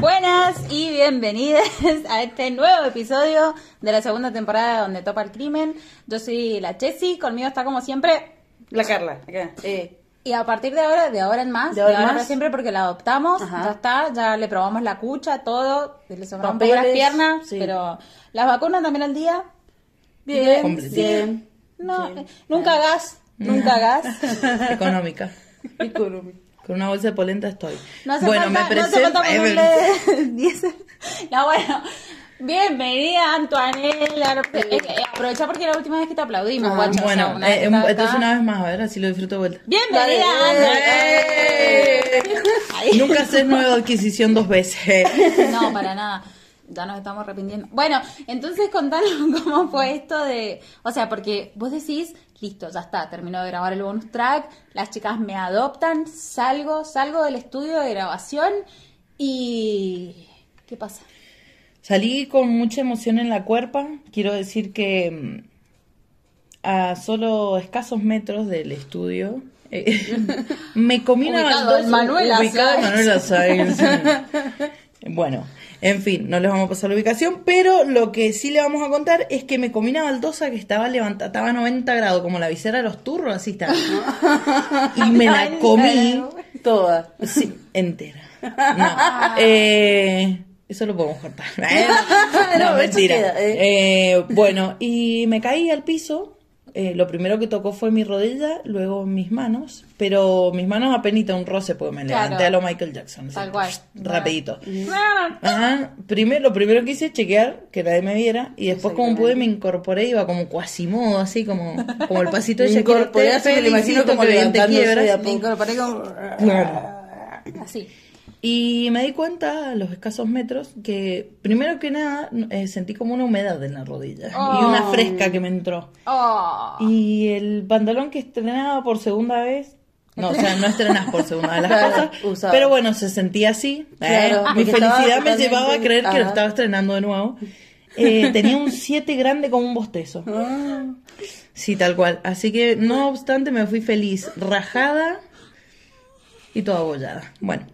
Buenas y bienvenidas a este nuevo episodio de la segunda temporada donde topa el crimen. Yo soy la Chessy, conmigo está como siempre. La Carla, acá. Y a partir de ahora, de ahora en más, De ahora en ahora más. siempre porque la adoptamos, Ajá. ya está, ya le probamos la cucha, todo, le sobraron un las piernas, sí. pero las vacunas también al día. bien, Completito. bien. No, Bien. eh, nunca gas, nunca gas. Económica. Económico. Con una bolsa de polenta estoy. No hace bueno, falta, me no hace presento. falta ponerle 10. No, bueno. Bienvenida, Antoanela. Eh, eh, aprovecha porque la última vez que te aplaudimos, Ah, guacho. o sea, bueno, una eh, entonces una vez más, a ver, así lo disfruto de vuelta. Bienvenida. Antoanela. Nunca haces nueva adquisición dos veces. No, para nada. Ya nos estamos arrepintiendo. Bueno, entonces contanos cómo fue esto de. O sea, porque vos decís, listo, ya está, terminó de grabar el bonus track, las chicas me adoptan, salgo, salgo del estudio de grabación y. ¿Qué pasa? Salí con mucha emoción en la cuerpa. Quiero decir que mm, a solo escasos metros del estudio eh, me comí una baldosa- Manuela. Manuela. Bueno, en fin, no les vamos a pasar la ubicación, pero lo que sí le vamos a contar es que me comí una baldosa que estaba levantada, estaba a 90 grados, como la visera de los turros, así está. Y me la comí Toda. Sí, entera. No. Eh, eso lo podemos cortar. No, mentira. queda, Eh, bueno, y me caí al piso. Eh, lo primero que tocó fue mi rodilla, luego mis manos, pero mis manos apenas un roce porque me Claro. levanté a lo Michael Jackson. así, Tal cual. Rapidito. Ajá. Primero, lo primero que hice, chequear que nadie me viera, y después como pude me incorporé, iba como cuasimodo, así como, como el pasito de Me incorporé así, me lo imagino como levantándose Me incorporé como. Claro. Así. Y me di cuenta a los escasos metros que, primero que nada, eh, sentí como una humedad en la rodilla Oh. y una fresca que me entró. Oh. Y el pantalón que estrenaba por segunda vez, no, o sea, no estrenás por segunda vez las Claro, cosas, pero bueno, se sentía así. ¿eh? Mi felicidad me llevaba a creer que lo estaba estrenando de nuevo. Eh, tenía un 7 grande como un bostezo. Ah. Sí, tal cual. Así que, no obstante, me fui feliz, rajada y toda abollada. Bueno,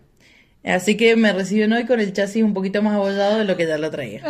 así que me reciben hoy con el chasis un poquito más abollado de lo que ya lo traía.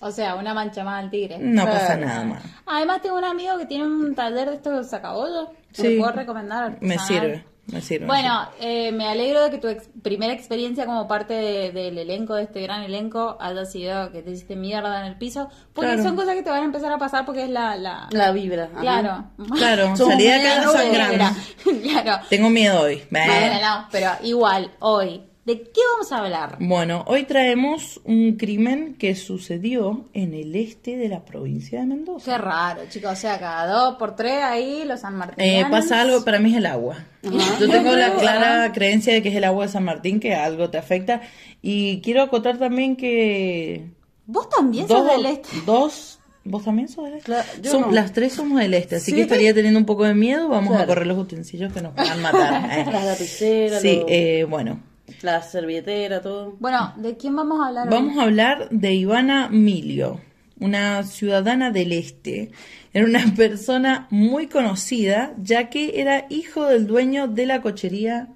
O sea, una mancha más al tigre. No pasa nada más. Además, tengo un amigo que tiene un taller de estos sacabollos. Sí. ¿Me puedo recomendar? Me artesanal. sirve, me sirve. Bueno, eh, me alegro de que tu ex- primera experiencia como parte de- del elenco, de este gran elenco, haya sido que te hiciste mierda en el piso. Porque Claro. son cosas que te van a empezar a pasar porque es la. la... La vibra. ajá. Claro. Claro, salí de acá sangrando. claro. Tengo miedo hoy. Bueno, no, pero igual, hoy, ¿de qué vamos a hablar? Bueno, hoy traemos un crimen que sucedió en el este de la provincia de Mendoza. Qué raro, chicos. O sea, cada dos por tres ahí, los San Martín. Eh, pasa algo, para mí es el agua. Yo tengo la clara creencia de que es el agua de San Martín, que algo te afecta. Y quiero acotar también que Vos también sos dos, del este. dos, ¿vos también sos del este? Claro, yo Som- no. Las tres somos del este, así Sí. que estaría teniendo un poco de miedo. Vamos a correr los utensilios que nos puedan matar. eh. Las lapiceras, Sí, los- eh, bueno. La servilletera, todo. Bueno, ¿de quién vamos a hablar hoy? Vamos a hablar de Ivana Milio, una ciudadana del este. Era una persona muy conocida, ya que era hijo del dueño de la cochería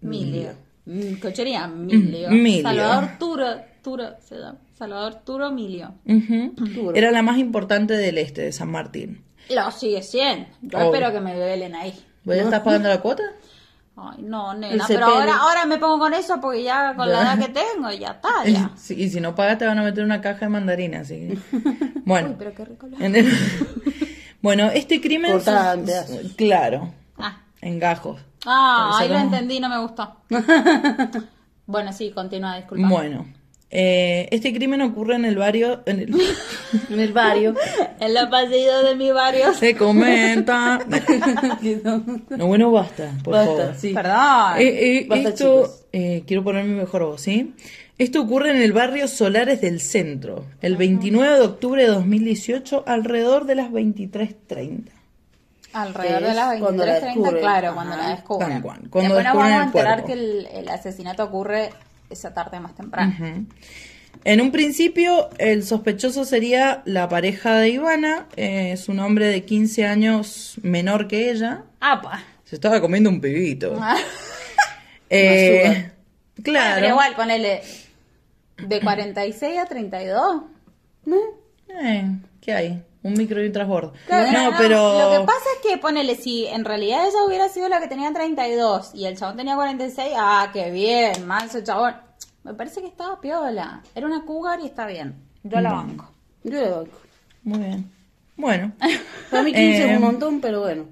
Milio. Mm, Cochería, Milio. Mm, Milio. Salvador Turo, Turo, se llama. Salvador Turo Milio. Era la más importante del este, de San Martín. Lo sigue siendo. Yo Obvio. espero que me duelen ahí. ¿Vos ya estás pagando la cuota? Ay, no, nena, pero ahora, ahora me pongo con eso porque ya con la edad que tengo, ya está, ya. Sí, y si no pagas te van a meter una caja de mandarina, así que... Bueno. Uy, pero qué rico el- bueno, este crimen... Cortada pedazos. Claro, Ah, en gajos. ah ahí lo entendí, no me gustó. bueno, sí, continúa, disculpa. Bueno, eh, este crimen ocurre en el barrio... En el... En el barrio. En los pasillos de mi barrio. Se comenta... No, bueno, basta, por Basta, favor. sí. Perdón. Eh, eh, Basta, esto, eh, quiero poner mi mejor voz, ¿sí? Esto ocurre en el barrio Solares del Centro, el 29 de octubre de 2018, alrededor de las 23.30. Alrededor de las cuando la 23.30, descubren. claro, cuando la descubren. Cuando Después nos descubren vamos a enterar que el, el asesinato ocurre esa tarde más temprano. En un principio, el sospechoso sería la pareja de Ivana, eh, es un hombre de 15 años menor que ella. ¡Apa! Se estaba comiendo un pibito. Ah. Eh, claro. Pero igual, ponele de 46 a 32. ¿No? Eh, ¿Qué hay? Un micro y un transbordo. Claro, no, pero... Lo que pasa es que ponele, si en realidad ella hubiera sido la que tenía 32 y el chabón tenía 46, ah, qué bien, manso chabón. Me parece que estaba piola. Era una cougar y está bien. Yo la banco. Yo le banco. Muy bien. Bueno. Para mí 15 Eh, es un montón, pero bueno.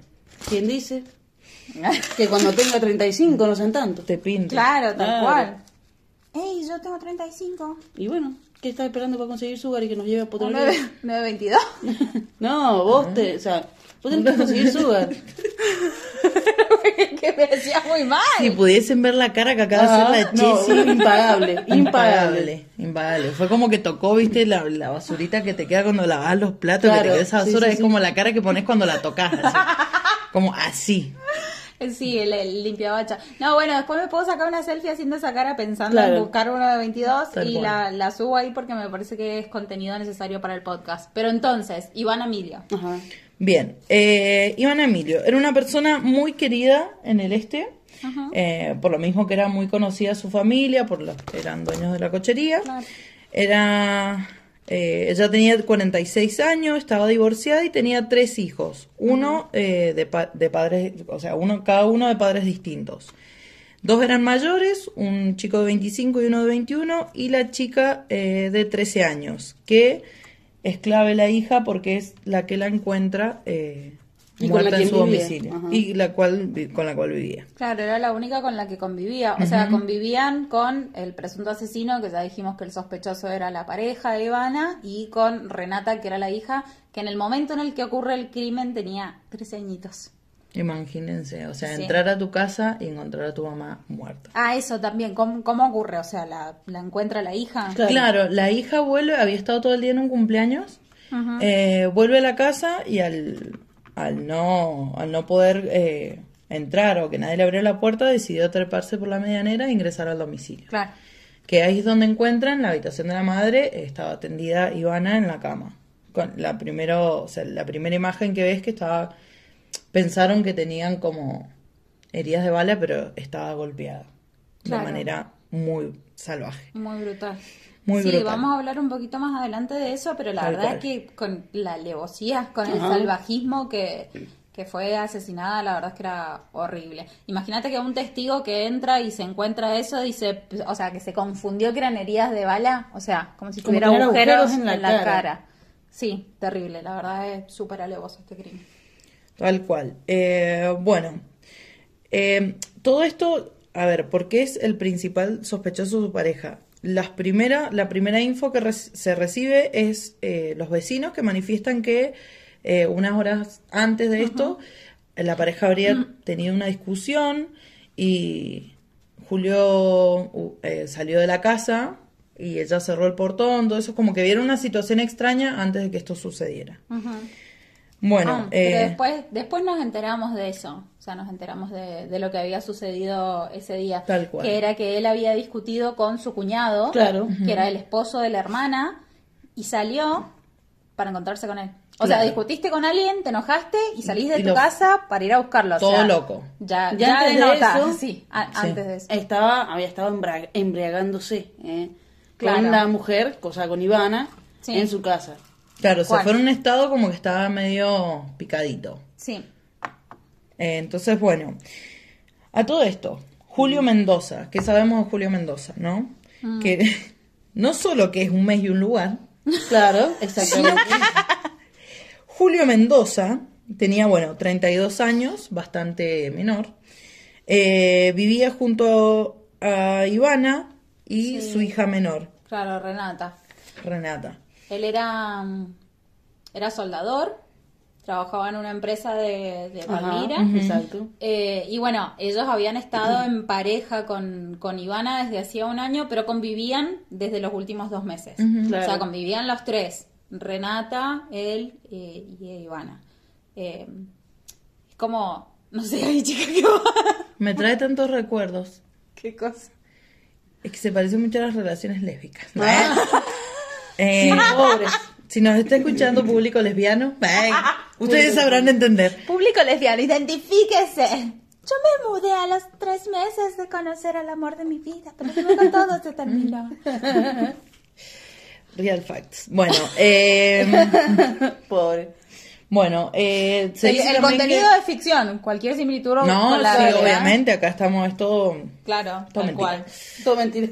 ¿Quién dice que cuando tenga 35 no sean tanto? Te pinto. Claro, tal Claro. cual. Ey, yo tengo 35. Y bueno, ¿qué estás esperando para conseguir Sugar y que nos lleve a ¿O Potro 9, 922? No, vos te, o sea, vos tenés que conseguir Sugar. que me decía muy mal. Si pudiesen ver la cara que acaba de hacer la Ah, no, Chessy. impagable, impagable. Impagable. Fue como que tocó, viste, la, la basurita que te queda cuando lavas los platos, que Claro, te queda esa sí, basura, sí, es sí. como la cara que pones cuando la tocas, así. Como así. Sí, el, el limpiabacha. No, bueno, después me puedo sacar una selfie haciendo esa cara pensando Claro. en buscar uno de 22 Tal y cual. la, la subo ahí porque me parece que es contenido necesario para el podcast. Pero entonces, Iván Emilio. Ajá. Bien, eh, Iván Emilio era una persona muy querida en el este, eh, por lo mismo que era muy conocida su familia, por los que eran dueños de la cochería. Claro. Era, eh, ella tenía 46 años, estaba divorciada y tenía tres hijos, uno eh, de, pa- de padres, o sea, uno cada uno de padres distintos. Dos eran mayores, un chico de 25 y uno de 21, y la chica eh, de 13 años, que es clave la hija porque es la que la encuentra Y con la muerta en su domicilio Ajá. y la cual con la cual vivía. Claro, era la única con la que convivía. O sea, convivían con el presunto asesino, que ya dijimos que el sospechoso era la pareja de Ivana, y con Renata, que era la hija, que en el momento en el que ocurre el crimen tenía 13 añitos. Imagínense, o sea, Sí. entrar a tu casa y encontrar a tu mamá muerta. Ah, eso también. ¿Cómo, cómo ocurre? O sea, ¿la, la encuentra la hija? Claro. Claro, la hija vuelve, había estado todo el día en un cumpleaños, eh, vuelve a la casa y al, al, no, al no poder eh, entrar o que nadie le abrió la puerta, decidió treparse por la medianera e ingresar al domicilio. Claro. Que ahí es donde encuentran la habitación de la madre, estaba tendida Ivana en la cama. Con la, primero, o sea, la primera imagen que ves que estaba, pensaron que tenían como heridas de bala, pero estaba golpeada Claro. de manera muy salvaje. Muy brutal. Muy sí, brutal. vamos a hablar un poquito más adelante de eso, pero la Tal verdad cual. es que con la alevosía, con el salvajismo que, que fue asesinada, la verdad es que era horrible. Imagínate que un testigo que entra y se encuentra eso dice, o sea, que se confundió que eran heridas de bala, o sea, como si Como tuviera tener agujeros, agujeros en en la, cara. cara. Sí, terrible, la verdad es súper alevoso este crimen. Tal cual. Eh, bueno, eh, todo esto, a ver, ¿por qué es el principal sospechoso su pareja? Las primera, la primera info que re- se recibe es eh, los vecinos que manifiestan que eh, unas horas antes de esto la pareja habría tenido una discusión y Julio eh, salió de la casa y ella cerró el portón, todo eso, como que vieron una situación extraña antes de que esto sucediera. Bueno, Ah, pero después, después nos enteramos de eso, sea, nos enteramos de, de lo que había sucedido ese día, Tal cual. que era que él había discutido con su cuñado, Claro. que era el esposo de la hermana, y salió para encontrarse con él. O sea, discutiste con alguien, te enojaste y salís de Y tu lo- casa para ir a buscarlo. o Todo sea, loco. Ya, Ya ya antes de eso- sí, a- Sí. antes de eso. Estaba, había estado embriagándose eh, Claro. con la mujer, cosa con Ivana, Sí. en su casa. Claro, se fue en un estado como que estaba medio picadito. Sí. Eh, entonces, bueno, a todo esto, Julio Mendoza, ¿qué sabemos de Julio Mendoza, no? Que no solo que es un mes y un lugar, Claro, exactamente. Julio Mendoza tenía, bueno, 32 años, bastante menor, eh, vivía junto a Ivana y Sí. su hija menor, Claro, Renata. Renata. Él era, mm, era soldador, trabajaba en una empresa de, de Ajá, Palmira. Exacto. Eh, y bueno, ellos habían estado en pareja con, con Ivana desde hacía un año, pero convivían desde los últimos dos meses. O sea, Claro. convivían los tres, Renata, él eh, y Ivana. Eh, como, no sé, ay chica, ¿qué va? Me trae tantos recuerdos. ¿Qué cosa? Es que se parece mucho a las relaciones lésbicas. Ah, Eh, pobres. Si nos está escuchando público lesbiano, eh, ustedes sabrán entender. Público lesbiano, identifíquese. Yo me mudé a los tres meses de conocer al amor de mi vida, pero luego todo se terminó. Real facts. Bueno, eh, Pobre. bueno, eh, se El, dice el contenido que- es ficción, cualquier similitud No, con la sí, realidad. obviamente, acá estamos, es todo... Claro, Todo tal mentira. cual. Todo mentira.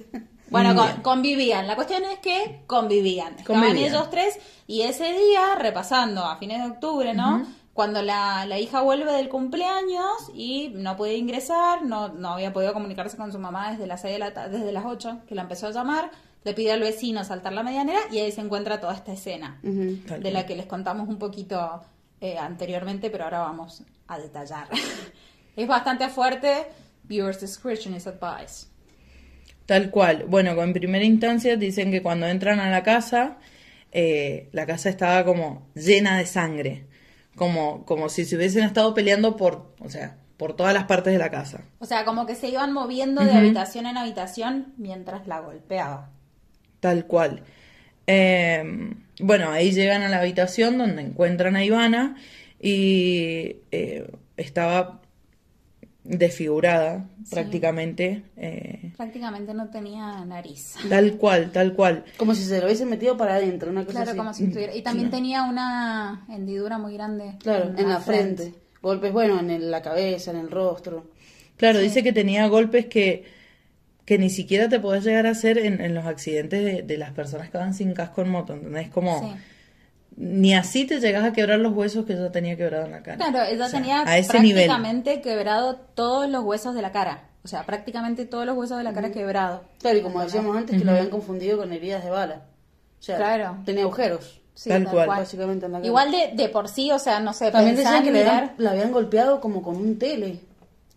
Bueno, con- convivían. La cuestión es que convivían. Estaban Convivían. ellos tres y ese día, repasando a fines de octubre, ¿no? Cuando la, la hija vuelve del cumpleaños y no puede ingresar, no, no había podido comunicarse con su mamá desde las seis de la desde las 8, que la empezó a llamar, le pide al vecino saltar la medianera y ahí se encuentra toda esta escena, de la que les contamos un poquito eh, anteriormente, pero ahora vamos a detallar. es bastante fuerte. Viewers discretion is advised. Tal cual. Bueno, en primera instancia dicen que cuando entran a la casa, eh, la casa estaba como llena de sangre. Como, como si se hubiesen estado peleando por, o sea, por todas las partes de la casa. O sea, como que se iban moviendo de habitación en habitación mientras la golpeaba. Tal cual. Eh, bueno, ahí llegan a la habitación donde encuentran a Ivana y eh, estaba desfigurada prácticamente. eh, Prácticamente no tenía nariz. tal cual, tal cual. Como si se lo hubiesen metido para adentro, una cosa Claro, así. como si estuviera. Y también tenía una hendidura muy grande. Claro, en la frente. Golpes, bueno, en el- la cabeza, en el rostro. Claro, dice que tenía golpes que, que ni siquiera te podés llegar a hacer en, en los accidentes de, de las personas que van sin casco en moto, ¿entendés? Como, Sí. Ni así te llegas a quebrar los huesos que ella tenía quebrado en la cara. Claro, ella O sea, tenía a ese nivel. prácticamente quebrado todos los huesos de la cara. O sea, prácticamente todos los huesos de la cara quebrados. Claro, y como decíamos antes, que lo habían confundido con heridas de bala. O sea, Claro. tenía agujeros. Sí, Tal cual. Básicamente en la cara. Igual de, de por sí, o sea, no sé, También decían que mirar- habían, la habían golpeado como con un tele.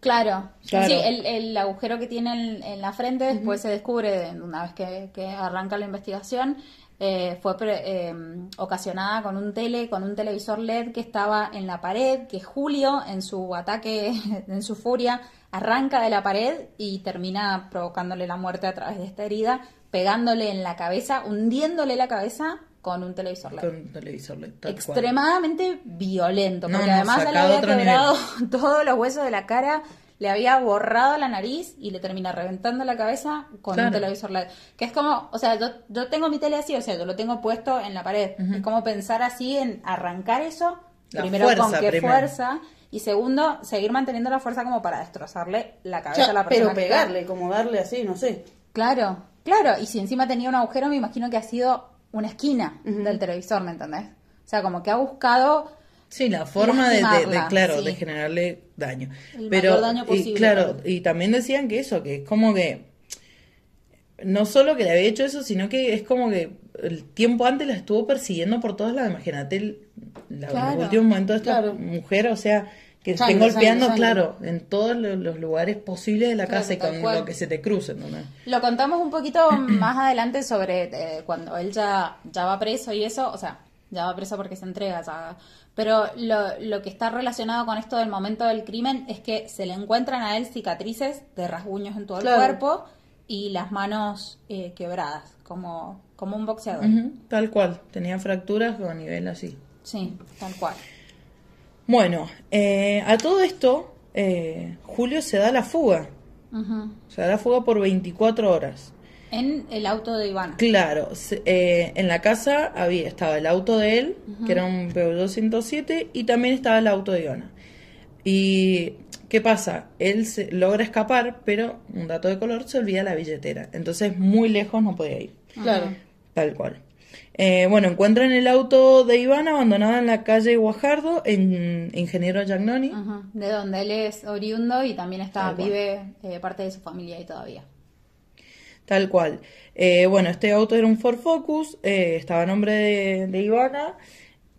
Claro, Claro. sí, el, el agujero que tiene en, en la frente después se descubre de- una vez que, que arranca la investigación. Eh, fue pre- eh, ocasionada con un tele, con un televisor LED que estaba en la pared, que Julio en su ataque, en su furia, arranca de la pared y termina provocándole la muerte a través de esta herida, pegándole en la cabeza, hundiéndole la cabeza con un televisor LED. Con un televisor LED, cual. extremadamente violento, porque no, además ya le había quebrado todos los huesos de la cara, le había borrado la nariz y le termina reventando la cabeza con Claro. un televisor LED. Que es como, o sea, yo, yo tengo mi tele así, o sea, yo lo tengo puesto en la pared. Es como pensar así en arrancar eso, La primero con qué primero. fuerza, y segundo, seguir manteniendo la fuerza como para destrozarle la cabeza a la persona. pero que pegarle, como darle así, no sé. Claro, claro, y si encima tenía un agujero, me imagino que ha sido una esquina del televisor, ¿me entendés? O sea, como que ha buscado Sí, la forma de, de- de, Lastimarla, claro, sí. de generarle daño. El Pero, mayor daño y posible, claro, claro. y también decían que eso, que es como que no solo que le había hecho eso, sino que es como que el tiempo antes la estuvo persiguiendo por todos lados. Imagínate el, la, Claro, los últimos momentos de esta claro. mujer, o sea, que estén golpeando, sangre, sangre. claro, en todos lo- los, lugares posibles de la Claro, casa y con cual. lo que se te cruce, ¿no? Lo contamos un poquito más adelante sobre eh, cuando él ya, ya va preso y eso, o sea, ya va preso porque se entrega, ya. Pero lo, lo que está relacionado con esto del momento del crimen es que se le encuentran a él cicatrices de rasguños en todo Claro. el cuerpo y las manos eh, quebradas, como, como un boxeador. Tal cual, tenía fracturas a nivel así. Sí, tal cual. Bueno, eh, a todo esto, eh, Julio se da la fuga. Se da la fuga por 24 horas. En el auto de Iván. Claro, se- eh, en la casa había, estaba el auto de él, que era un Peugeot 107, y también estaba el auto de Ivana. Y, ¿qué pasa? Él se, logra escapar, pero, un dato de color, se olvida la billetera. Entonces, muy lejos no podía ir. Claro. Tal cual. Eh, bueno, encuentran el auto de Iván abandonado en la calle Guajardo, en Ingeniero Giagnoni. Ajá, De donde él es oriundo y también está, vive eh, parte de su familia ahí todavía. Tal cual. Eh, bueno, este auto era un Ford Focus, eh, estaba a nombre de, de Ivana,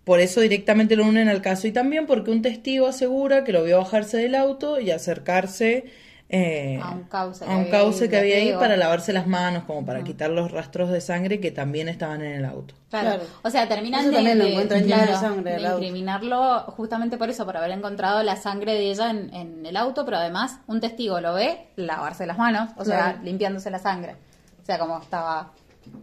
por eso directamente lo unen al caso y también porque un testigo asegura que lo vio bajarse del auto y acercarse eh, A un cauce que a un había cauce ahí, que había ahí para lavarse las manos, como para quitar los rastros de sangre que también estaban en el auto. Claro. Claro. O sea, terminan de, de- claro, sangre de incriminarlo justamente por eso, por haber encontrado la sangre de ella en, en el auto, pero además un testigo lo ve lavarse las manos, o sea, Claro. limpiándose la sangre. O sea, como estaba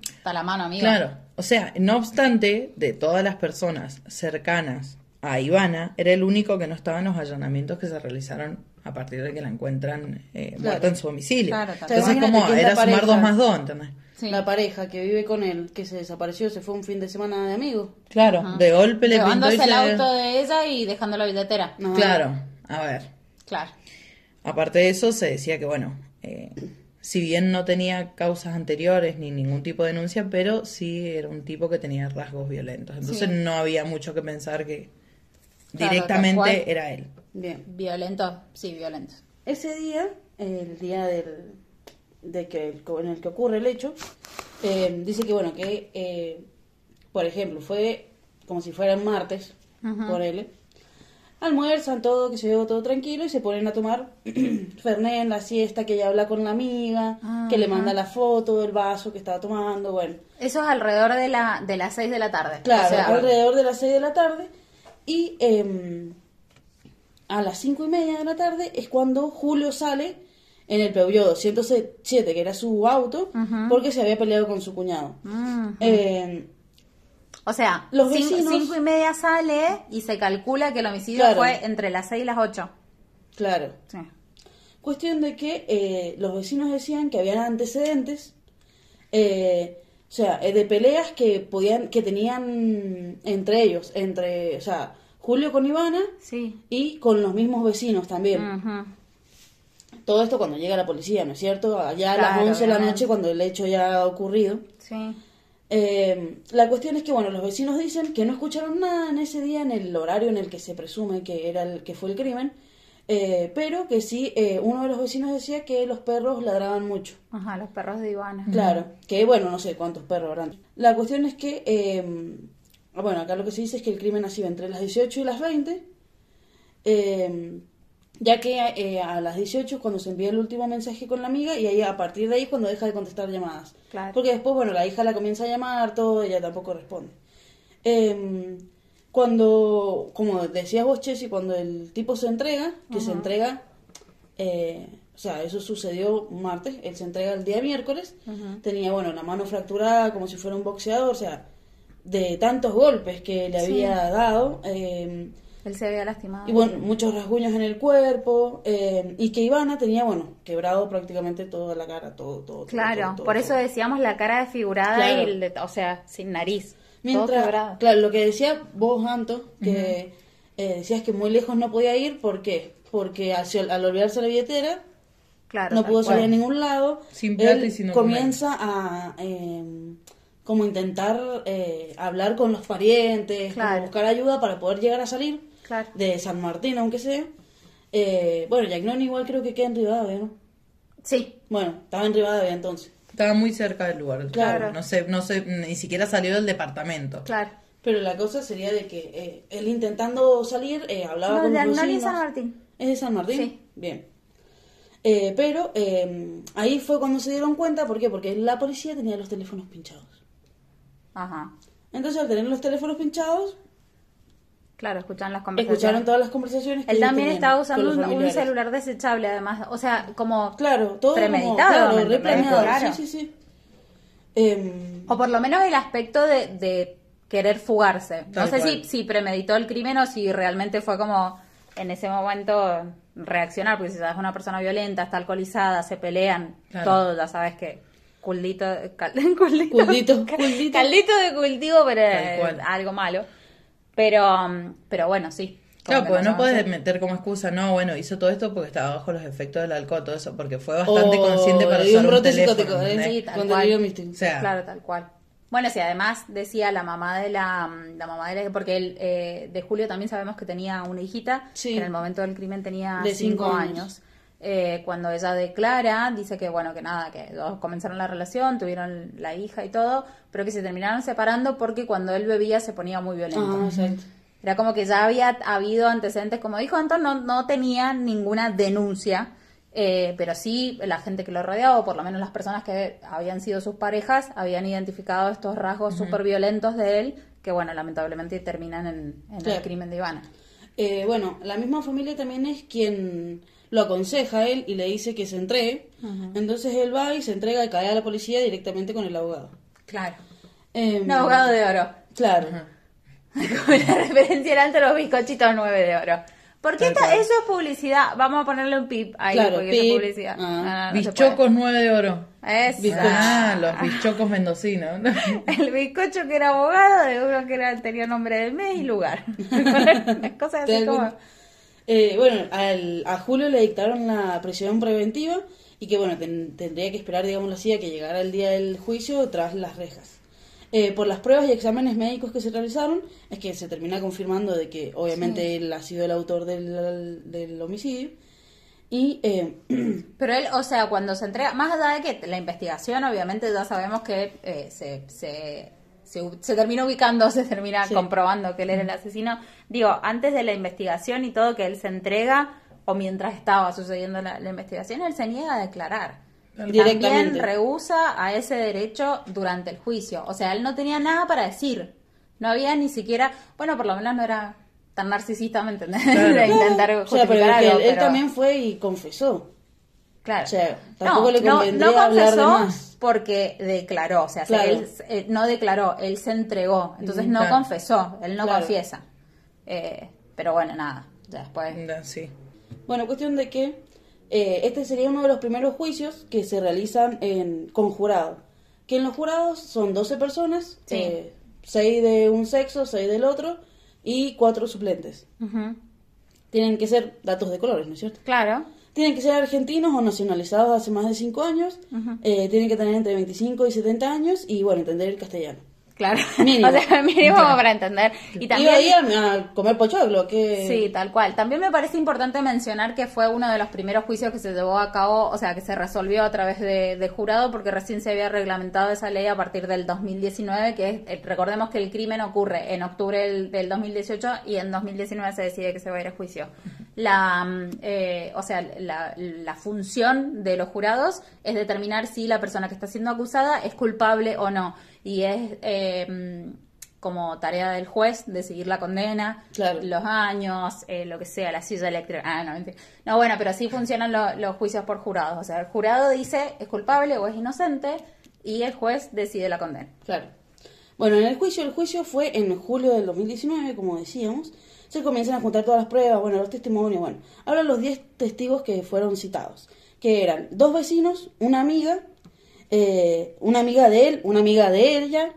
está la mano, amiga. Claro, o sea, no obstante, de todas las personas cercanas a Ivana, era el único que no estaba en los allanamientos que se realizaron a partir de que la encuentran eh, Claro. muerta en su domicilio. Claro, Entonces, como era la sumar pareja. dos más dos, ¿entendés? Sí. La pareja que vive con él, que se desapareció, se fue un fin de semana de amigos. Claro, de golpe le pintó el auto de ella y dejando la billetera. No. Claro, a ver. Claro. Aparte de eso, se decía que, bueno, eh, si bien no tenía causas anteriores ni ningún tipo de denuncia, pero sí era un tipo que tenía rasgos violentos. Entonces Sí. no había mucho que pensar que directamente era él. Bien. Violento, sí, violento. Ese día, el día del, de que, en el que ocurre el hecho, eh, dice que, bueno, que, eh, por ejemplo, fue como si fuera el martes, por él. Almuerzan todo, que se ve todo tranquilo y se ponen a tomar Fernet en la siesta, que ella habla con la amiga, que le manda la foto del vaso que estaba tomando, bueno. Eso es alrededor de, la, de las 6 de la tarde. Claro, O sea, alrededor de las 6 de la tarde. Y eh, a las cinco y media de la tarde es cuando Julio sale en el Peugeot 207, que era su auto, porque se había peleado con su cuñado. Eh, O sea, Los cinco, vecinos- cinco y media sale y se calcula que el homicidio Claro. fue entre las 6 y las 8. claro. Sí. Cuestión de que eh, los vecinos decían que habían antecedentes, eh, o sea, eh, de peleas que podían, que tenían entre ellos, entre, o sea, Julio con Ivana Sí. y con los mismos vecinos también. Todo esto cuando llega la policía, ¿no es cierto? Allá a las Claro, 11 de la noche cuando el hecho ya ha ocurrido. Sí. Eh, la cuestión es que, bueno, los vecinos dicen que no escucharon nada en ese día, en el horario en el que se presume que era el que fue el crimen, eh, pero que sí, eh, uno de los vecinos decía que los perros ladraban mucho. Ajá, los perros de Ivana. Claro, que bueno, no sé cuántos perros habrán. La cuestión es que, eh, bueno, acá lo que se dice es que el crimen ha sido entre las 18 y las 20, eh, ya que eh, a las 18 es cuando se envía el último mensaje con la amiga y ahí a partir de ahí es cuando deja de contestar llamadas. Claro. Porque después, bueno, la hija la comienza a llamar, todo, ella tampoco responde. Eh, cuando, como decías vos, Chessy, cuando el tipo se entrega, que se entrega, eh, o sea, eso sucedió un martes, él se entrega el día miércoles, tenía, bueno, la mano fracturada como si fuera un boxeador, o sea, de tantos golpes que le Sí. había dado, eh, Él se había lastimado. y bueno, muchos rasguños en el cuerpo, eh, y que Ivana tenía, bueno, quebrado prácticamente toda la cara, todo, todo. todo, Claro, todo, todo, por eso decíamos la cara desfigurada Claro. y, el de- o sea, sin nariz. todo Mientras, quebrado. claro, lo que decía vos, Anto, que eh, decías que muy lejos no podía ir, ¿por qué? Porque al, al olvidarse la billetera, Claro, no pudo salir a ningún lado, Sin plata él y sin comienza a eh, como intentar eh, hablar con los parientes, como Claro. buscar ayuda para poder llegar a salir Claro. de San Martín, aunque sea. Eh, bueno, Yagnón igual creo que queda en Rivadavia, ¿no? Sí, Bueno, estaba en Rivadavia entonces. Estaba muy cerca del lugar. Claro. No sé, no sé, ni siquiera salió del departamento. claro. Pero la cosa sería de que eh, él intentando salir eh, hablaba No, con de los vecinos. San Martín. ¿Es de San Martín? Sí. Bien. Eh, pero eh, ahí fue cuando se dieron cuenta, ¿por qué? Porque la policía tenía los teléfonos pinchados. Ajá. Entonces, al tener los teléfonos pinchados, Claro, escucharon las conversaciones. escucharon todas las conversaciones que Él también estaba usando un, celular desechable, además. O sea, como Claro, todo como- premeditado. planeado, Claro. Sí, sí, sí. Em, O por lo menos el aspecto de, de querer fugarse. No sé si, cual. si premeditó el crimen o si realmente fue como en ese momento reaccionar, porque si ya es una persona violenta, está alcoholizada, se pelean, Claro. todo, ya sabes que culdito, cal- culdito, Culdito, culdito. caldito de cultivo, pero algo malo. Pero, um, pero bueno, sí. Claro, porque no puedes meter como excusa, no, bueno, hizo todo esto porque estaba bajo los efectos del alcohol, todo eso, porque fue bastante o consciente para usar un brote teléfono, psicótico, ¿eh? Sí, tal con cual. O sea, Claro, tal cual. Bueno, sí, además decía la mamá de la, la mamá de la, porque él, eh, de Julio también sabemos que tenía una hijita, Sí. que en el momento del crimen tenía De cinco, cinco años. años. Eh, cuando ella declara, dice que bueno, que nada, que dos comenzaron la relación, tuvieron la hija y todo, pero que se terminaron separando porque cuando él bebía se ponía muy violento. Ah. Era como que ya había habido antecedentes, como dijo Anton, no, no tenía ninguna denuncia Eh, pero sí, la gente que lo rodeaba, o por lo menos las personas que habían sido sus parejas, habían identificado estos rasgos súper violentos de él, que bueno, lamentablemente terminan en, en el crimen de Ivana. Eh, bueno, la misma familia también es quien lo aconseja a él y le dice que se entregue. Entonces él va y se entrega y cae a la policía directamente con el abogado. Claro. Em, Un abogado de oro. Claro. Como la referencia era entre los bizcochitos 9 de oro. ¿Por qué Tal esta- cual. eso es publicidad? Vamos a ponerle un pip ahí, Claro, porque eso es publicidad. Ah. No, no Bichocos 9 de oro. Esa. Ah, los bichocos mendocinos. El bizcocho que era abogado, de uno que era, tenía nombre del mes y lugar. Las cosas así como... Eh, bueno, al- a Julio le dictaron la prisión preventiva y que, bueno, ten- tendría que esperar, digamos así, a que llegara el día del juicio tras las rejas. Eh, por las pruebas y exámenes médicos que se realizaron, es que se termina confirmando de que obviamente él ha sido el autor del, del homicidio. Y eh, Pero él, o sea, cuando se entrega, más allá de que la investigación, obviamente ya sabemos que eh, se, se, se, se termina ubicando, se termina Sí. comprobando que él era el asesino. Digo, antes de la investigación y todo, que él se entrega, o mientras estaba sucediendo la, la investigación, él se niega a declarar. Directamente. También rehúsa a ese derecho durante el juicio. O sea, él no tenía nada para decir. No había ni siquiera, bueno, por lo menos no era tan narcisista, ¿me entendés? Claro. de intentar o sea, pero justificar algo, él, también fue y confesó. Claro. O sea, tampoco le convendría no hablar de confesó más. porque declaró, o sea, se- Claro. él eh, no declaró, él se entregó, entonces Mm, no claro. confesó, él no Claro. confiesa. Eh, pero bueno, nada, ya después. Sí. Bueno, cuestión de que eh, este sería uno de los primeros juicios que se realizan en, con jurado. Que en los jurados son 12 personas, Sí. eh, 6 de un sexo, 6 del otro y 4 suplentes. Tienen que ser datos de colores, ¿no es cierto? Claro. Tienen que ser argentinos o nacionalizados hace más de 5 años. eh, tienen que tener entre 25 y 70 años y, bueno, entender el castellano. Claro. Mínimo. o sea, mínimo para entender. Y también. Iba ahí a, a comer pochoclo, que... Sí, tal cual. También me parece importante mencionar que fue uno de los primeros juicios que se llevó a cabo, o sea, que se resolvió a través de, de jurado, porque recién se había reglamentado esa ley a partir del 2019, que es, eh, recordemos que el crimen ocurre en octubre del, del 2018 y en 2019 se decide que se va a ir a juicio. La, mm, eh, o sea, la, la función de los jurados es determinar si la persona que está siendo acusada es culpable o no. Y es eh, mm, como tarea del juez decidir la condena, Claro. los años, eh, lo que sea, la silla eléctrica. Ah, no, mentira. No, bueno, pero así funcionan lo- los juicios por jurados. O sea, el jurado dice es culpable o es inocente y el juez decide la condena. Claro. Bueno, en el juicio, el juicio fue en julio del 2019, como decíamos. Se comienzan a juntar todas las pruebas, bueno, los testimonios, bueno. Ahora los 10 testigos que fueron citados, que eran dos vecinos, una amiga, eh, una amiga de él, una amiga de ella,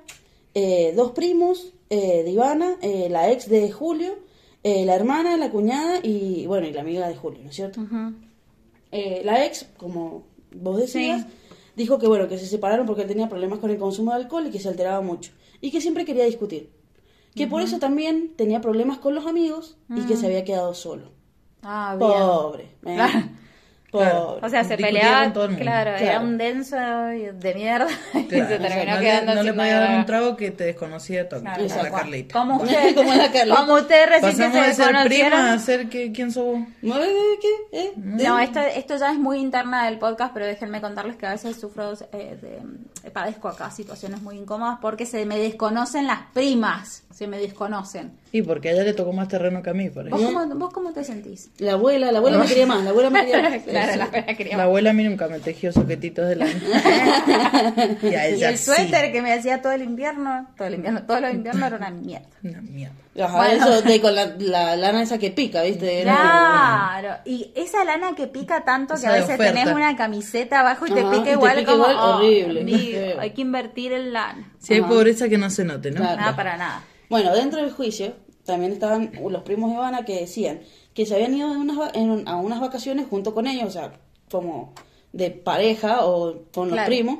eh, dos primos eh, de Ivana, eh, la ex de Julio, eh, la hermana, la cuñada y, bueno, y la amiga de Julio, ¿no es cierto? Eh, la ex, como vos decías, Sí. dijo que bueno, que se separaron porque él tenía problemas con el consumo de alcohol y que se alteraba mucho. Y que siempre quería discutir. Que por eso también tenía problemas con los amigos y que se había quedado solo. Ah, bien. Pobre. eh. Claro. O sea, se peleaba, todo el mundo. claro, era un denso de mierda y o sea, no, le, no le podía dar un trago que te desconocía todo. Claro, como la. Carlita. Como usted, Como la Carlita. como usted recién Pasamos se de ser prima a ser que, quién sos. ¿Eh? ¿Qué? ¿Eh? No, esto, esto ya es muy interna del podcast, pero déjenme contarles que a veces sufro, eh, de, eh, padezco acá situaciones muy incómodas porque se me desconocen las primas, se me desconocen. Y porque a ella le tocó más terreno que a mí, parece. ¿Vos cómo, vos cómo te sentís? La abuela, la abuela me quería más, la abuela me quería más. Claro, la abuela quería La abuela a mí nunca me tejió soquetitos de lana. y a Y ella el suéter que me hacía todo el invierno, todo el invierno, todos los inviernos era una mierda. Una mierda. Ajá, Bueno. eso de con la, la lana esa que pica, ¿viste? Era Claro, y esa lana que pica tanto que a veces oferta. tenés una camiseta abajo y te Ajá, y pica te igual pica como igual, oh, horrible, amigo, hay que invertir en lana. Si hay Ajá. pobreza que no se note, ¿no? Claro. Nada para nada. Bueno, dentro del juicio también estaban los primos de Ivana que decían que se habían ido unas en a unas vacaciones junto con ellos, o sea, como de pareja o con los Claro. primos,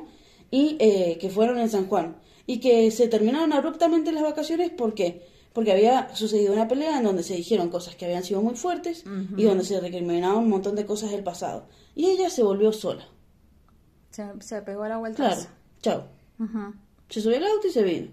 y eh, que fueron en San Juan. Y que se terminaron abruptamente las vacaciones porque porque había sucedido una pelea en donde se dijeron cosas que habían sido muy fuertes y donde se recriminaban un montón de cosas del pasado. Y ella se volvió sola. Se, se pegó a la vuelta. Claro, chao. Se subió al auto y se vino.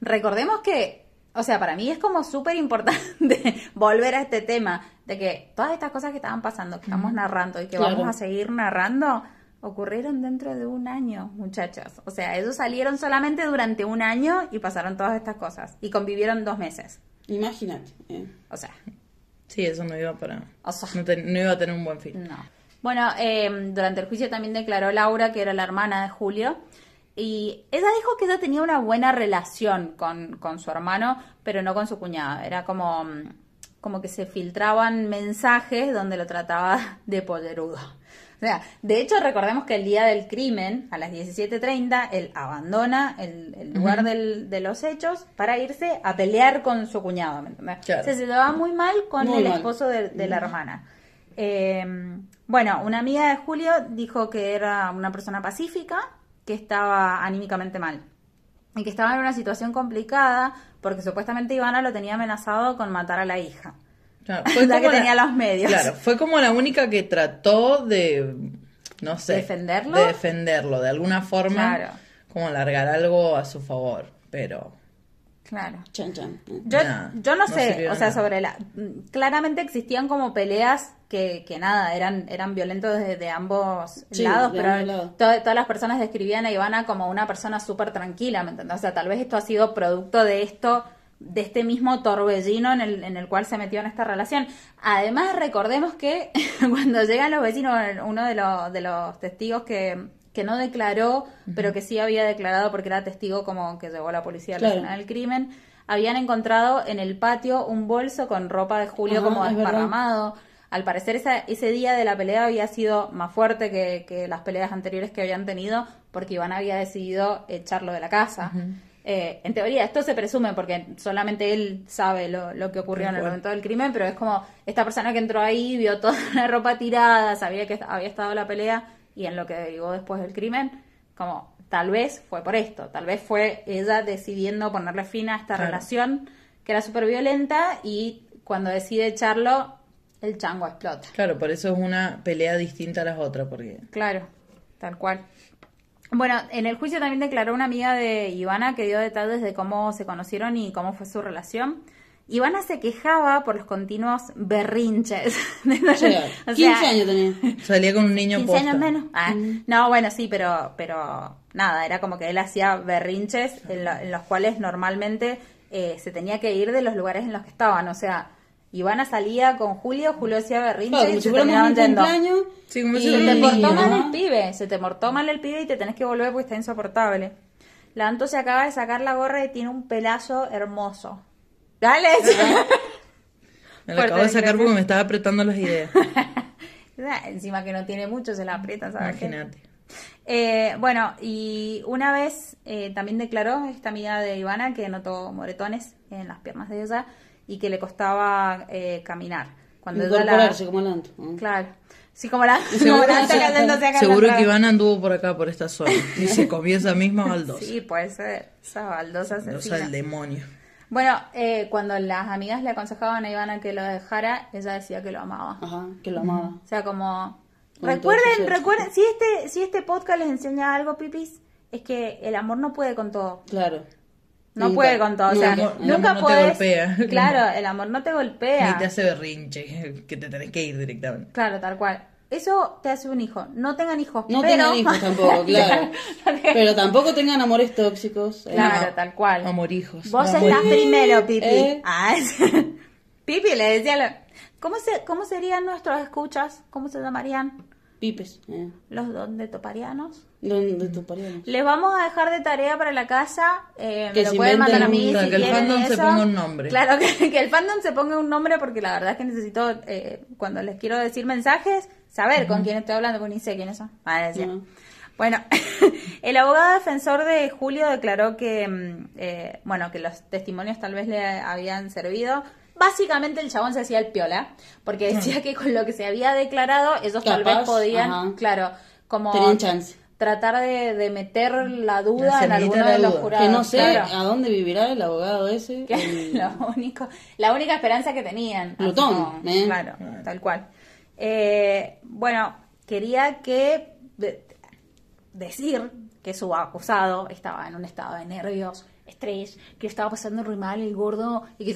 Recordemos que o sea, para mí es como súper importante volver a este tema de que todas estas cosas que estaban pasando, que estamos narrando y que Claro. vamos a seguir narrando, ocurrieron dentro de un año, muchachas. O sea, ellos salieron solamente durante un año y pasaron todas estas cosas y convivieron dos meses. Imagínate. eh. O sea, Sí, eso no iba para. O sea. no, te- no iba a tener un buen fin. No. Bueno, eh, durante el juicio también declaró Laura, que era la hermana de Julio, y ella dijo que ella tenía una buena relación con, con su hermano, pero no con su cuñada. Era como, mm, como que se filtraban mensajes donde lo trataba de pollerudo. O sea, de hecho, recordemos que el día del crimen, a las 17.30, él abandona el, el lugar del- de los hechos para irse a pelear con su cuñado, ¿me entendés? Claro. O sea, se llevaba muy mal con Muy el mal. esposo de, de la hermana. Eh, bueno, una amiga de Julio dijo que era una persona pacífica, que estaba anímicamente mal y que estaba en una situación complicada porque supuestamente Ivana lo tenía amenazado con matar a la hija. Claro, La que tenía los medios. Claro, fue como la única que trató de, no sé, ¿Defenderlo? de defenderlo, de alguna forma, Claro. como largar algo a su favor, pero Claro. Chan, chan. Yo, yo no no sé, o sea, nada. sobre la... Claramente existían como peleas que, que nada, eran, eran violentos de, de ambos Sí, lados, de pero ambos lados. to- todas las personas describían a Ivana como una persona súper tranquila, ¿me entendés? O sea, tal vez esto ha sido producto de esto, de este mismo torbellino en el, en el cual se metió en esta relación. Además, recordemos que cuando llegan los vecinos, uno de los, de los testigos que, que no declaró, pero que sí había declarado porque era testigo como que la policía a la Claro. escena del crimen, habían encontrado en el patio un bolso con ropa de Julio Ajá, como es desparramado. Al parecer esa- ese día de la pelea había sido más fuerte que, que las peleas anteriores que habían tenido porque Iván había decidido echarlo de la casa. Eh, en teoría, esto se presume porque solamente él sabe lo, lo que ocurrió en el momento del crimen, pero es como esta persona que entró ahí, vio toda la ropa tirada, sabía que había estado la pelea y en lo que derivó después del crimen, como tal vez fue por esto, tal vez fue ella decidiendo ponerle fin a esta Claro. relación que era súper violenta y cuando decide echarlo, el chango explota. claro, por eso es una pelea distinta a las otras, porque Claro, tal cual. Bueno, en el juicio también declaró una amiga de Ivana que dio detalles de cómo se conocieron y cómo fue su relación. Ivana se quejaba por los continuos berrinches. O sea, O 15 sea, años tenía. salía con un niño 15 posta. años menos. Ah, No, bueno, sí, pero, pero nada, era como que él hacía berrinches en, lo- en los cuales normalmente eh, se tenía que ir de los lugares en los que estaban. O sea, Ivana salía con Julio, Julio hacía berrinches Claro, y se terminaban yendo. Sí, como y- Se te portó mal el pibe, se te portó mal el pibe y te tenés que volver porque está insoportable. La Anto se acaba de sacar la gorra y tiene un pelazo hermoso. Dale. Me lo acabo de sacar porque me estaba apretando las ideas. Encima que no tiene mucho, se la aprieta, ¿sabes? Imagínate. Eh, bueno, y una vez eh, también declaró esta amiga de Ivana que notó moretones en las piernas de ella y que le costaba eh, caminar. Cuando ella la... Incorporarse como el anto. Claro. Sí, como la... Seguro, la Anto acá seguro que. Iván anduvo por acá, por esta zona. Y se comió esa misma baldosa. Sí, puede ser. Esa baldosa O sea, asesina. el demonio. Bueno, eh, cuando las amigas le aconsejaban a Ivana que lo dejara, ella decía que lo amaba. Ajá, que lo amaba. O sea, como... Con recuerden, recuerden, si este, si este podcast les enseña algo, pipis, es que el amor no puede con todo. Claro. No puede con todo. O sea, nunca. El nunca amor no te podés- golpea. Claro, el amor no te golpea. Ni te hace berrinche, que te tenés que ir directamente. Claro, tal cual. Eso te hace un hijo. No tengan hijos. No pero... tengan hijos tampoco, claro. Pero tampoco tengan amores tóxicos. eh. Claro, tal cual. Amorijos. Vos Amor- estás primero, Pipi. Eh. Ah, es- Pipi le decía... lo- ¿Cómo, se, ¿Cómo serían nuestros escuchas? ¿Cómo se llamarían? Pipes. Eh. Los donde toparianos. Les vamos a dejar de tarea para la casa. Eh, Que me lo se pueden mandar a mí si que el fandom se eso. ponga un nombre. Claro, que, que el fandom se ponga un nombre porque la verdad es que necesito, eh, cuando les quiero decir mensajes, saber con quién estoy hablando, porque ni sé quiénes son. Ah. Bueno, el abogado defensor de Julio declaró que, mm, eh, bueno, que los testimonios tal vez le habían servido. Básicamente el chabón se hacía el piola, porque decía que con lo que se había declarado ellos tal vez podían, ajá. claro, como Tenían chance. Tratar de, de meter la duda en alguno de los duda. jurados. Que no sé claro. a dónde vivirá el abogado ese. Que el- lo único, la única esperanza que tenían. Plutón, como- ¿eh? Claro, tal cual. Eh, bueno, quería que de- decir que su acusado estaba en un estado de nervios estrés, que estaba pasando muy mal el gordo y que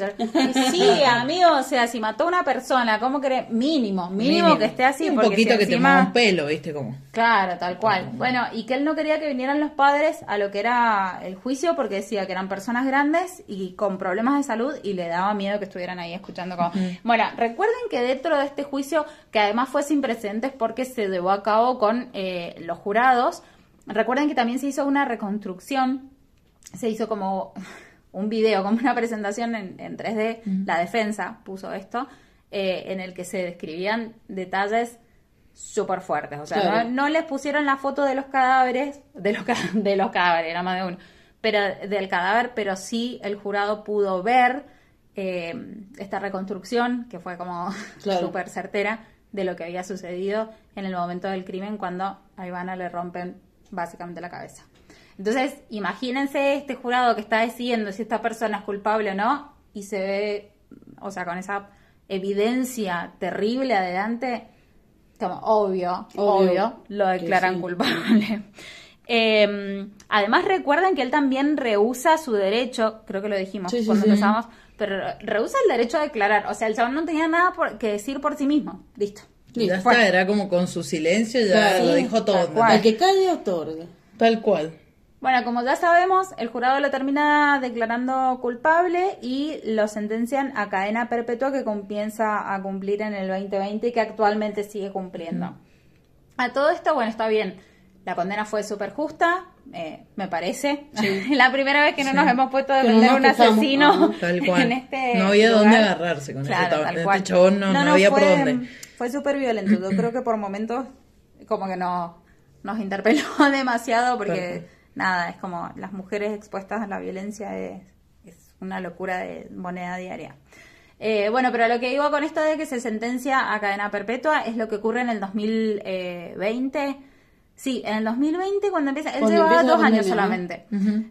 sí, amigo, o sea, si mató a una persona, ¿cómo cree? Mínimo, mínimo, que esté así. Un porque poquito si que te encima- mueva un pelo, ¿viste? Como. Claro, tal cual. Bueno, y que él no quería que vinieran los padres a lo que era el juicio porque decía que eran personas grandes y con problemas de salud y le daba miedo que estuvieran ahí escuchando como... Bueno, recuerden que dentro de este juicio, que además fue sin precedentes porque se llevó a cabo con eh, los jurados, recuerden que también se hizo una reconstrucción, se hizo como un video, como una presentación en, en 3D, la defensa puso esto, eh, en el que se describían detalles súper fuertes. O sea, Claro. no, no les pusieron la foto de los cadáveres, de los, de los cadáveres, era más de uno, pero del cadáver, pero sí el jurado pudo ver eh, esta reconstrucción, que fue como Claro. súper certera, de lo que había sucedido en el momento del crimen cuando a Ivana le rompen básicamente la cabeza. Entonces, imagínense este jurado que está decidiendo si esta persona es culpable o no, y se ve, o sea, con esa evidencia terrible adelante, como obvio, obvio, Obvio lo declaran sí. culpable. Eh, además recuerden que él también rehúsa su derecho, creo que lo dijimos Sí, sí, cuando sí. empezamos, pero rehúsa el derecho a declarar. O sea, el chabón no tenía nada por- que decir por sí mismo. Listo. Ya Fue. está, era como con su silencio, ya lo dijo todo. El que calle otorga. Tal cual. Bueno, como ya sabemos, el jurado lo termina declarando culpable y lo sentencian a cadena perpetua que comienza a cumplir en el 2020 y que actualmente sigue cumpliendo. A todo esto, bueno, está bien. La condena fue súper justa, eh, me parece. la primera vez que no nos hemos puesto a defender a un asesino tal cual. en este No había lugar. dónde agarrarse con este Claro, tal este cual. chabón, no- no había por fue- dónde. Fue súper violento. Yo creo que por momentos como que no, nos interpeló demasiado porque Perfecto. Nada, es como las mujeres expuestas a la violencia es, es una locura de moneda diaria. Eh, bueno, pero lo que digo con esto de que se sentencia a cadena perpetua es lo que ocurre en el 2020. Sí, en el 2020 cuando empieza, él Cuando lleva empieza la dos años pandemia, ¿no? solamente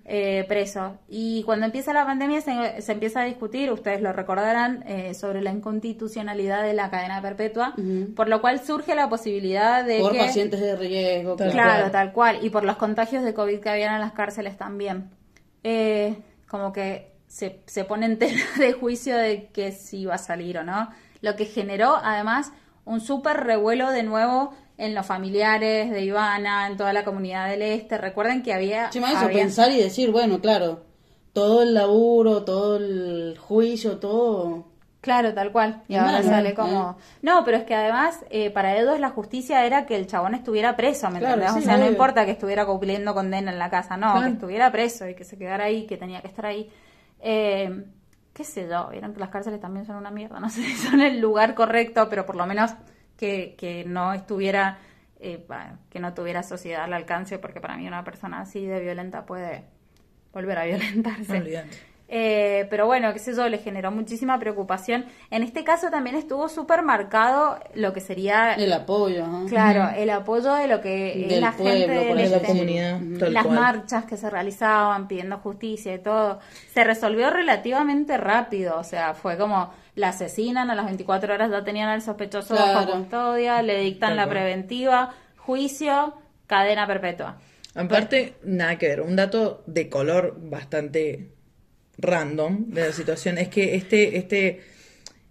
eh, preso. Y cuando empieza la pandemia se, se empieza a discutir, ustedes lo recordarán, eh, sobre la inconstitucionalidad de la cadena perpetua, por lo cual surge la posibilidad de Por que... pacientes de riesgo. Tal Claro, cual. tal cual. Y por los contagios de COVID que habían en las cárceles también. Eh, como que se, se pone en tela de juicio de que si va a salir o no. Lo que generó, además, un súper revuelo de nuevo en los familiares de Ivana, en toda la comunidad del Este. Recuerden que había... Sí, me había- pensar y decir, bueno, claro, todo el laburo, todo el juicio, todo. Claro, tal cual. Y ahora sale ¿eh? como... No, pero es que además, eh, para ellos la justicia era que el chabón estuviera preso, ¿me Claro, entendés? sí, o sea, no obvio. importa que estuviera cumpliendo condena en la casa, no, Claro. que estuviera preso y que se quedara ahí, que tenía que estar ahí. Eh, qué sé yo, vieron que las cárceles también son una mierda, no sé si son el lugar correcto, pero por lo menos que, que no estuviera, eh, que no tuviera sociedad al alcance, porque para mí una persona así de violenta puede volver a violentarse. Eh, pero bueno, qué sé yo, le generó muchísima preocupación. En este caso también estuvo súper marcado lo que sería, El apoyo, ajá. claro, el apoyo de lo que es la pueblo, gente por De la este. comunidad, tal las cual. marchas que se realizaban pidiendo justicia y todo. Se resolvió relativamente rápido, o sea, fue como la asesinan, a las 24 horas ya tenían al sospechoso bajo custodia, le dictan la preventiva, juicio, cadena perpetua. Aparte, nada que ver, un dato de color bastante random de la situación es que este, este,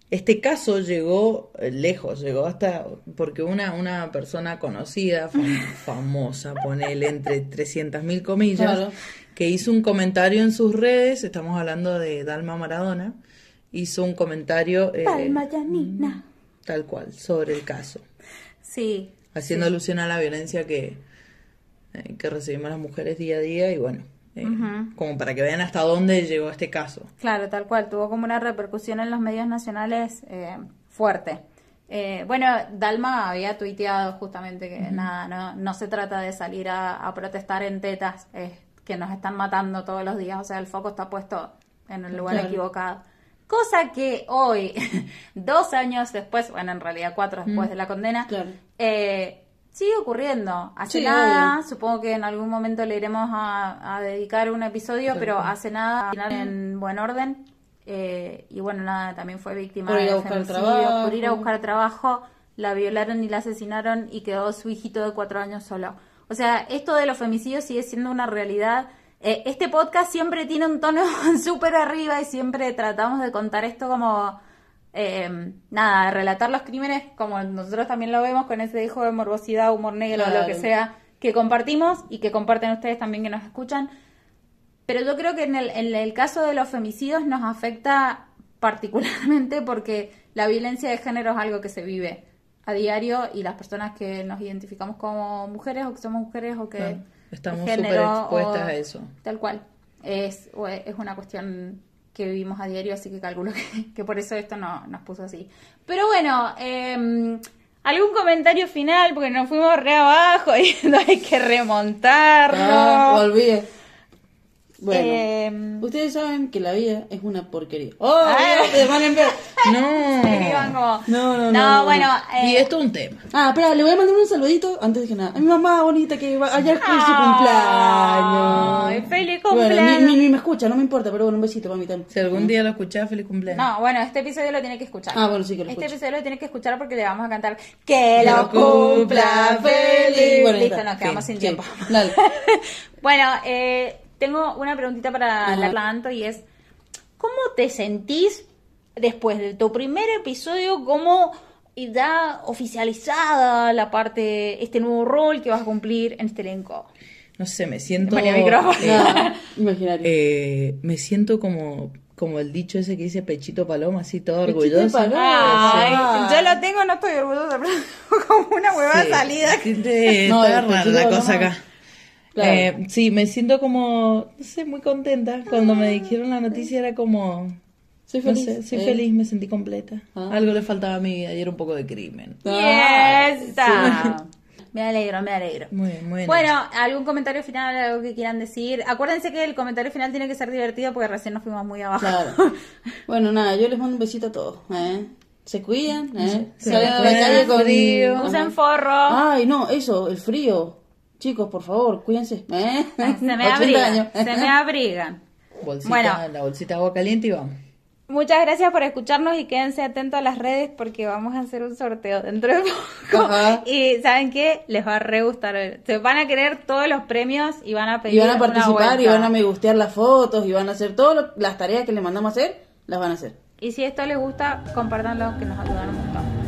este caso llegó eh, lejos, llegó hasta porque una, una persona conocida, fam- famosa, ponele entre 300.000 comillas, Claro. que hizo un comentario en sus redes, estamos hablando de Dalma Maradona, hizo un comentario eh, Palma Yanina. tal cual sobre el caso, Sí. haciendo sí. alusión a la violencia que, eh, que recibimos las mujeres día a día y bueno, eh, como para que vean hasta dónde llegó este caso. Claro, tal cual. Tuvo como una repercusión en los medios nacionales eh, fuerte. Eh, bueno, Dalma había tuiteado justamente que nada, no, no se trata de salir a, a protestar en tetas, eh, que nos están matando todos los días, o sea, el foco está puesto en el lugar Claro. equivocado. Cosa que hoy, dos años después, bueno, en realidad cuatro después de la condena, Claro. eh, sigue ocurriendo. Hace Sí, nada, obvio. supongo que en algún momento le iremos a, a dedicar un episodio, pero hace nada, en buen orden. eh, y bueno, nada, también fue víctima de femicidio, por ir a buscar trabajo, la violaron y la asesinaron y quedó su hijito de cuatro años solo. O sea, esto de los femicidios sigue siendo una realidad eh, este podcast siempre tiene un tono súper arriba y siempre tratamos de contar esto como, eh, nada, relatar los crímenes como nosotros también lo vemos con ese dejo de morbosidad, humor negro, Claro. lo que sea, que compartimos y que comparten ustedes también que nos escuchan. Pero yo creo que en el, en el caso de los femicidios nos afecta particularmente porque la violencia de género es algo que se vive a diario y las personas que nos identificamos como mujeres o que somos mujeres o que Claro, estamos súper expuestas a eso. Tal cual. Es, es es una cuestión que vivimos a diario, así que calculo que, que por eso esto no, nos puso así. Pero bueno, eh, algún comentario final, porque nos fuimos re abajo y no hay que remontarnos. Ah, olvidé. Bueno, Eh, ustedes saben que la vida es una porquería. ¡Oh! Ah. Te van a. No. No, no, no, No, no, bueno. eh, Y esto es un tema. Ah, espera, le voy a mandar un saludito antes de que nada. A mi mamá bonita que va- ayer fue su Ay, cumpleaños. feliz Bueno, cumpleaños. ni, ni- ni me escucha, no me importa, pero bueno, un besito para mí también. Si algún día lo escuchás, feliz cumpleaños. No, bueno, este episodio lo tiene que escuchar. Ah, bueno, sí que lo Este escucho. episodio lo tiene que escuchar porque le vamos a cantar Que lo cumpla feliz. feliz. Bueno, Listo, nos quedamos sin sí. tiempo. Dale. bueno, eh, tengo una preguntita para Ajá. la Planto y es ¿Cómo te sentís después de tu primer episodio como ya oficializada la parte, este nuevo rol que vas a cumplir en este elenco? No sé, me siento. María Micrófono. eh, Ah, imaginario. eh, me siento como, como el dicho ese que dice pechito paloma, así todo Pechito orgulloso. paloma. Ay, Ah. yo lo tengo, no estoy orgullosa, pero como una hueva Sí, salida. sí, te- No, está rara la paloma. cosa acá. Claro. Eh, sí, me siento como, no sé, muy contenta. Cuando me dijeron la noticia era como, Soy no feliz. sé, soy eh. feliz, me sentí completa. Ah. Algo le faltaba a mi vida y era un poco de crimen. Ah, Y esa. Me alegro, me alegro. Muy bien, muy bien. Bueno, ¿algún comentario final, algo que quieran decir? Acuérdense que el comentario final tiene que ser divertido porque recién nos fuimos muy abajo. Claro. Bueno, nada, yo les mando un besito a todos. ¿eh? Se cuidan, ¿eh? Se Salen a la cuidan, calle con frío. Ajá. Usen forro. Ay, no, eso, el frío. Chicos, por favor, cuídense. ¿eh? se me 80 abrigan. Se me abrigan. Bolsita, bueno. la bolsita de agua caliente y vamos. Muchas gracias por escucharnos y quédense atentos a las redes porque vamos a hacer un sorteo dentro de poco. Ajá. Y ¿saben qué? Les va a re gustar. Se van a querer todos los premios y van a pedir Y van a una participar y van a me gustear las fotos y van a hacer todas las tareas que les mandamos a hacer, las van a hacer. Y si esto les gusta, compártanlo que nos ayudan un montón.